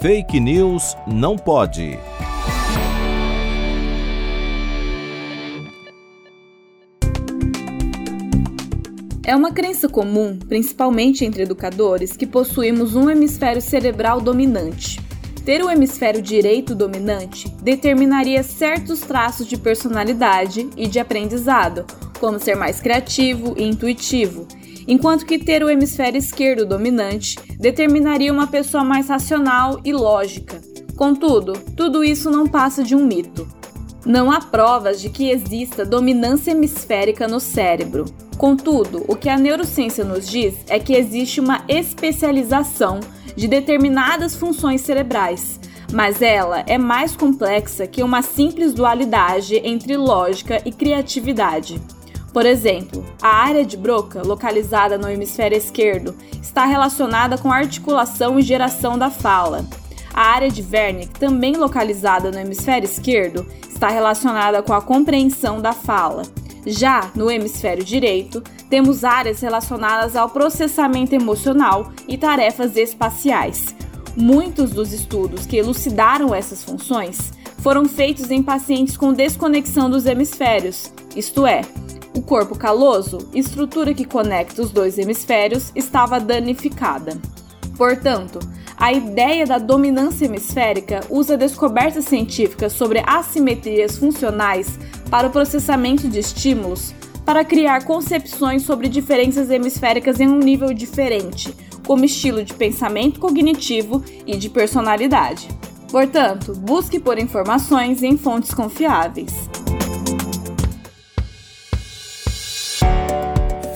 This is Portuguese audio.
Fake News não pode. É uma crença comum, principalmente entre educadores, que possuímos um hemisfério cerebral dominante. Ter o hemisfério direito dominante determinaria certos traços de personalidade e de aprendizado, como ser mais criativo e intuitivo, enquanto que ter o hemisfério esquerdo dominante determinaria uma pessoa mais racional e lógica. Contudo, tudo isso não passa de um mito. Não há provas de que exista dominância hemisférica no cérebro. Contudo, o que a neurociência nos diz é que existe uma especialização de determinadas funções cerebrais, mas ela é mais complexa que uma simples dualidade entre lógica e criatividade. Por exemplo, a área de Broca, localizada no hemisfério esquerdo, está relacionada com a articulação e geração da fala. A área de Wernicke, também localizada no hemisfério esquerdo, está relacionada com a compreensão da fala. Já no hemisfério direito, temos áreas relacionadas ao processamento emocional e tarefas espaciais. Muitos dos estudos que elucidaram essas funções foram feitos em pacientes com desconexão dos hemisférios, isto é, o corpo caloso, estrutura que conecta os dois hemisférios, estava danificada. Portanto, a ideia da dominância hemisférica usa descobertas científicas sobre assimetrias funcionais para o processamento de estímulos para criar concepções sobre diferenças hemisféricas em um nível diferente, como estilo de pensamento cognitivo e de personalidade. Portanto, busque por informações em fontes confiáveis.